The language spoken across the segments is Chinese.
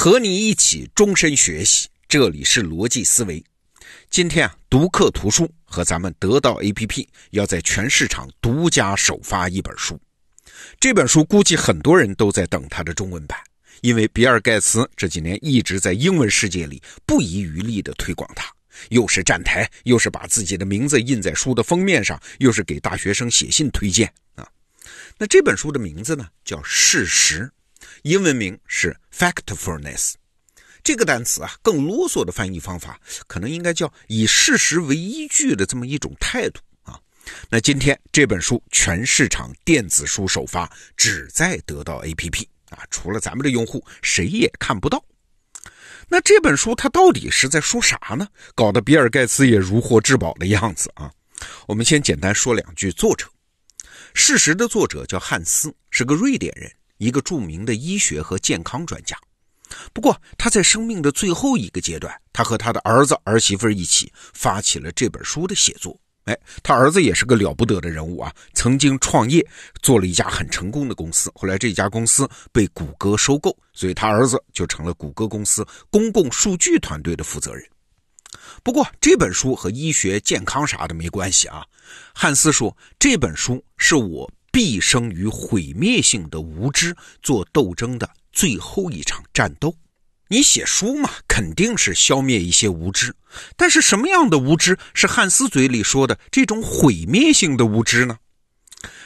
和你一起终身学习，这里是逻辑思维。今天啊，读客图书和咱们得到 APP 要在全市场独家首发一本书。这本书估计很多人都在等它的中文版，因为比尔盖茨这几年一直在英文世界里不遗余力地推广它，又是站台，又是把自己的名字印在书的封面上，又是给大学生写信推荐啊。那这本书的名字呢，叫《事实》。英文名是 factfulness，这个单词啊，更啰嗦的翻译方法可能应该叫以事实为依据的这么一种态度啊。那今天这本书全市场电子书首发，只在得到 APP 啊，除了咱们的用户，谁也看不到。那这本书它到底是在说啥呢？搞得比尔盖茨也如获至宝的样子啊。我们先简单说两句作者，事实的作者叫汉斯，是个瑞典人。一个著名的医学和健康专家，不过他在生命的最后一个阶段，他和他的儿子儿媳妇一起发起了这本书的写作。哎，他儿子也是个了不得的人物啊，曾经创业做了一家很成功的公司，后来这家公司被谷歌收购，所以他儿子就成了谷歌公司公共数据团队的负责人。不过这本书和医学健康啥的没关系啊。汉斯说这本书是我。毕生与毁灭性的无知做斗争的最后一场战斗。你写书嘛，肯定是消灭一些无知。但是什么样的无知是汉斯嘴里说的这种毁灭性的无知呢？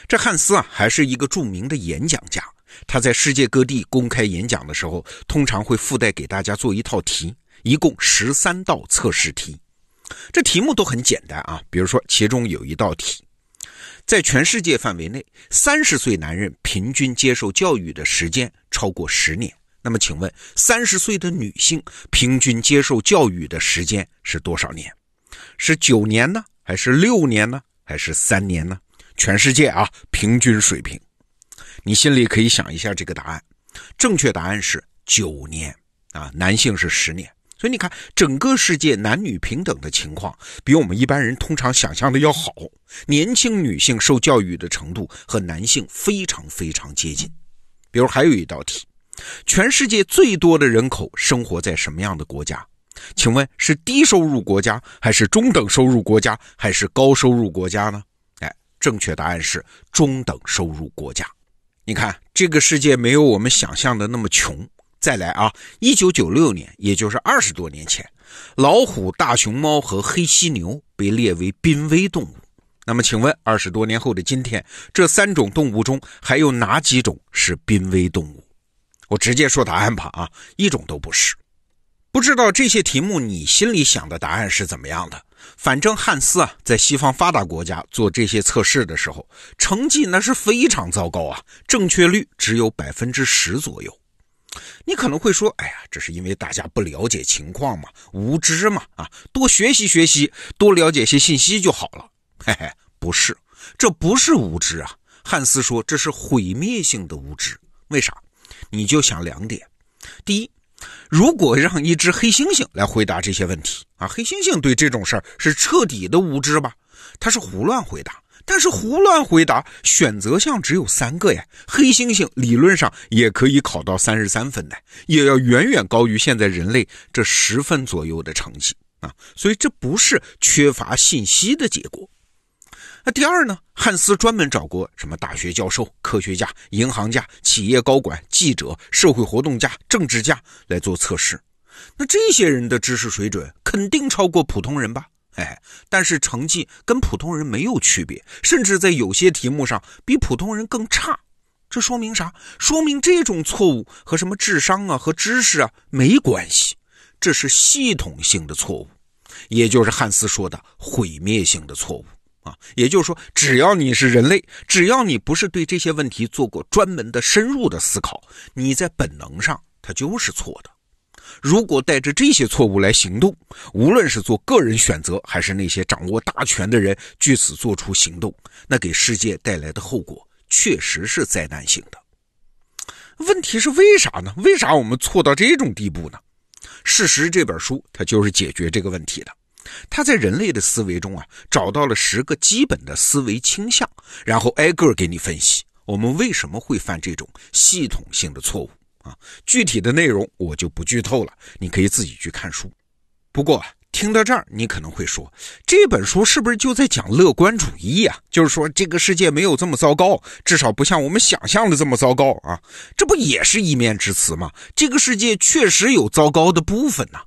这汉斯啊，还是一个著名的演讲家。他在世界各地公开演讲的时候，通常会附带给大家做一套题，一共十三道测试题。这题目都很简单啊，比如说其中有一道题。在全世界范围内，三十岁男人平均接受教育的时间超过十年。那么，请问三十岁的女性平均接受教育的时间是多少年？是九年呢，还是六年呢，还是三年呢？全世界啊，平均水平，你心里可以想一下这个答案。正确答案是九年啊，男性是十年。所以你看，整个世界男女平等的情况比我们一般人通常想象的要好。年轻女性受教育的程度和男性非常非常接近。比如还有一道题：全世界最多的人口生活在什么样的国家？请问是低收入国家，还是中等收入国家，还是高收入国家呢？哎，正确答案是中等收入国家。你看，这个世界没有我们想象的那么穷。再来啊！一九九六年，也就是二十多年前，老虎、大熊猫和黑犀牛被列为濒危动物。那么，请问二十多年后的今天，这三种动物中还有哪几种是濒危动物？我直接说答案吧啊，一种都不是。不知道这些题目你心里想的答案是怎么样的？反正汉斯啊，在西方发达国家做这些测试的时候，成绩那是非常糟糕啊，正确率只有百分之十左右。你可能会说：“哎呀，这是因为大家不了解情况嘛，无知嘛，啊，多学习学习，多了解些信息就好了。”嘿嘿，不是，这不是无知啊。汉斯说这是毁灭性的无知。为啥？你就想两点：第一，如果让一只黑猩猩来回答这些问题啊，黑猩猩对这种事儿是彻底的无知吧？他是胡乱回答。但是胡乱回答，选择项只有三个呀。黑猩猩理论上也可以考到三十三分的，也要远远高于现在人类这十分左右的成绩啊。所以这不是缺乏信息的结果。那第二呢？汉斯专门找过什么大学教授、科学家、银行家、企业高管、记者、社会活动家、政治家来做测试。那这些人的知识水准肯定超过普通人吧？哎，但是成绩跟普通人没有区别，甚至在有些题目上比普通人更差。这说明啥？说明这种错误和什么智商啊和知识啊没关系，这是系统性的错误，也就是汉斯说的毁灭性的错误啊。也就是说，只要你是人类，只要你不是对这些问题做过专门的深入的思考，你在本能上它就是错的。如果带着这些错误来行动，无论是做个人选择，还是那些掌握大权的人据此做出行动，那给世界带来的后果确实是灾难性的。问题是为啥呢？为啥我们错到这种地步呢？事实这本书它就是解决这个问题的。它在人类的思维中啊，找到了十个基本的思维倾向，然后挨个给你分析我们为什么会犯这种系统性的错误。啊。具体的内容我就不剧透了，你可以自己去看书。不过听到这儿，你可能会说，这本书是不是就在讲乐观主义啊？就是说这个世界没有这么糟糕，至少不像我们想象的这么糟糕啊？这不也是一面之词吗？这个世界确实有糟糕的部分呢。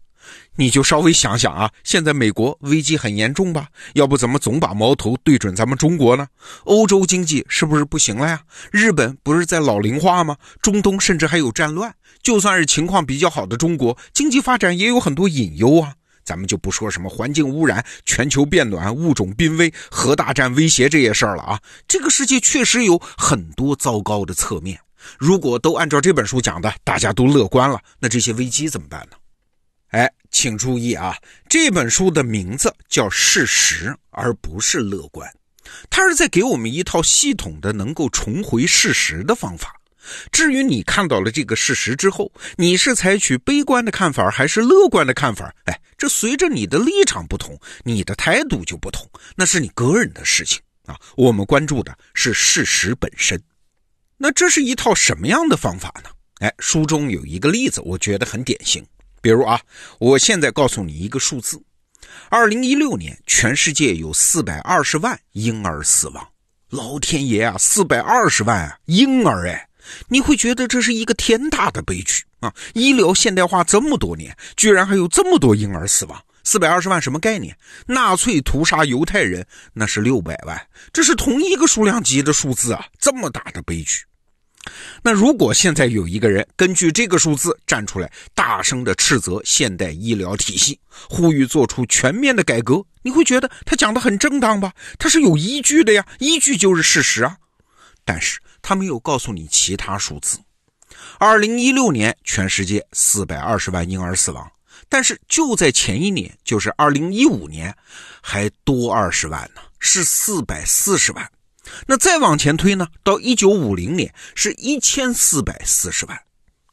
你就稍微想想啊，现在美国危机很严重吧？要不怎么总把矛头对准咱们中国呢？欧洲经济是不是不行了呀？日本不是在老龄化吗？中东甚至还有战乱。就算是情况比较好的中国，经济发展也有很多隐忧啊。咱们就不说什么环境污染、全球变暖、物种濒危、核大战威胁这些事儿了啊。这个世界确实有很多糟糕的侧面。如果都按照这本书讲的，大家都乐观了，那这些危机怎么办呢？哎，请注意啊！这本书的名字叫《事实》，而不是乐观。它是在给我们一套系统的能够重回事实的方法。至于你看到了这个事实之后，你是采取悲观的看法还是乐观的看法？哎，这随着你的立场不同，你的态度就不同，那是你个人的事情啊。我们关注的是事实本身。那这是一套什么样的方法呢？哎，书中有一个例子，我觉得很典型。比如啊，我现在告诉你一个数字：二零一六年，全世界有四百二十万婴儿死亡。老天爷啊，四百二十万啊，婴儿哎，你会觉得这是一个天大的悲剧啊！医疗现代化这么多年，居然还有这么多婴儿死亡。四百二十万什么概念？纳粹屠杀犹太人那是六百万，这是同一个数量级的数字啊！这么大的悲剧。那如果现在有一个人根据这个数字站出来，大声的斥责现代医疗体系，呼吁做出全面的改革，你会觉得他讲的很正当吧？他是有依据的呀，依据就是事实啊。但是他没有告诉你其他数字。二零一六年全世界四百二十万婴儿死亡，但是就在前一年，就是二零一五年，还多二十万呢，是四百四十万。那再往前推呢？到一九五零年是一千四百四十万，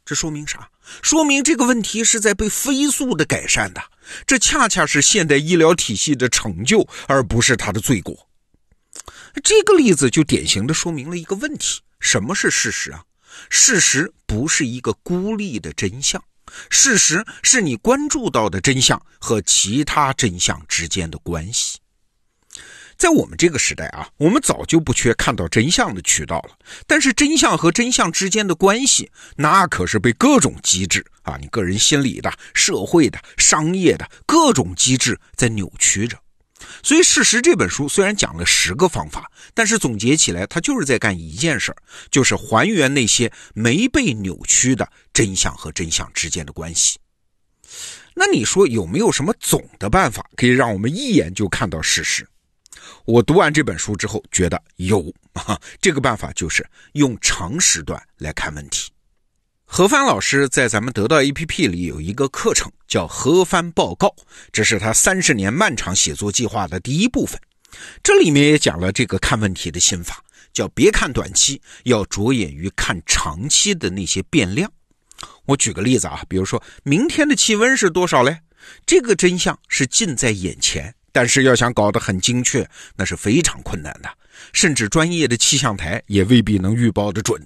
这说明啥？说明这个问题是在被飞速的改善的。这恰恰是现代医疗体系的成就，而不是它的罪过。这个例子就典型的说明了一个问题：什么是事实啊？事实不是一个孤立的真相，事实是你关注到的真相和其他真相之间的关系。在我们这个时代啊，我们早就不缺看到真相的渠道了。但是真相和真相之间的关系，那可是被各种机制啊，你个人心理的、社会的、商业的各种机制在扭曲着。所以，《事实》这本书虽然讲了十个方法，但是总结起来，它就是在干一件事儿，就是还原那些没被扭曲的真相和真相之间的关系。那你说有没有什么总的办法，可以让我们一眼就看到事实？我读完这本书之后，觉得有啊，这个办法就是用长时段来看问题。何帆老师在咱们得到 APP 里有一个课程叫《何帆报告》，这是他三十年漫长写作计划的第一部分。这里面也讲了这个看问题的心法，叫别看短期，要着眼于看长期的那些变量。我举个例子啊，比如说明天的气温是多少嘞？这个真相是近在眼前。但是要想搞得很精确，那是非常困难的，甚至专业的气象台也未必能预报的准。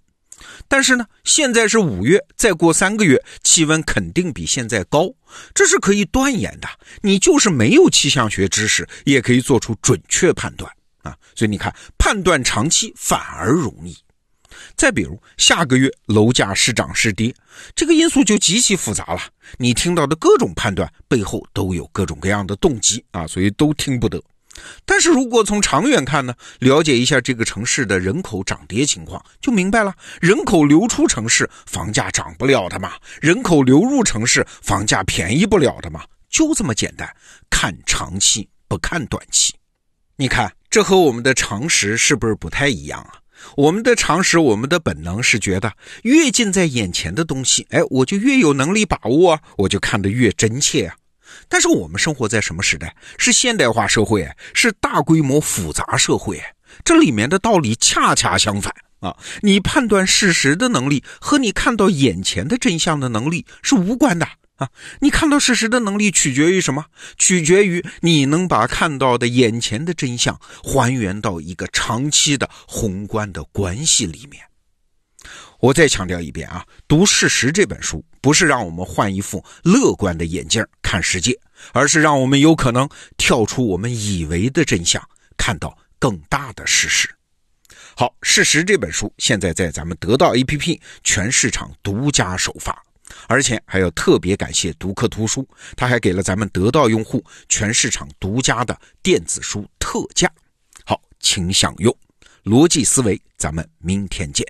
但是呢，现在是五月，再过三个月，气温肯定比现在高，这是可以断言的。你就是没有气象学知识，也可以做出准确判断啊。所以你看，判断长期反而容易。再比如，下个月楼价是涨是跌，这个因素就极其复杂了。你听到的各种判断背后都有各种各样的动机啊，所以都听不得。但是如果从长远看呢，了解一下这个城市的人口涨跌情况，就明白了。人口流出城市，房价涨不了的嘛；人口流入城市，房价便宜不了的嘛。就这么简单，看长期不看短期。你看，这和我们的常识是不是不太一样啊？我们的常识，我们的本能是觉得越近在眼前的东西，哎，我就越有能力把握啊，我就看得越真切啊。但是我们生活在什么时代？是现代化社会，是大规模复杂社会，这里面的道理恰恰相反啊！你判断事实的能力和你看到眼前的真相的能力是无关的。啊，你看到事实的能力取决于什么？取决于你能把看到的眼前的真相还原到一个长期的宏观的关系里面。我再强调一遍啊，读《事实》这本书不是让我们换一副乐观的眼镜看世界，而是让我们有可能跳出我们以为的真相，看到更大的事实。好，《事实》这本书现在在咱们得到 APP 全市场独家首发，而且还要特别感谢读客图书，他还给了咱们得到用户全市场独家的电子书特价。好，请享用。逻辑思维，咱们明天见。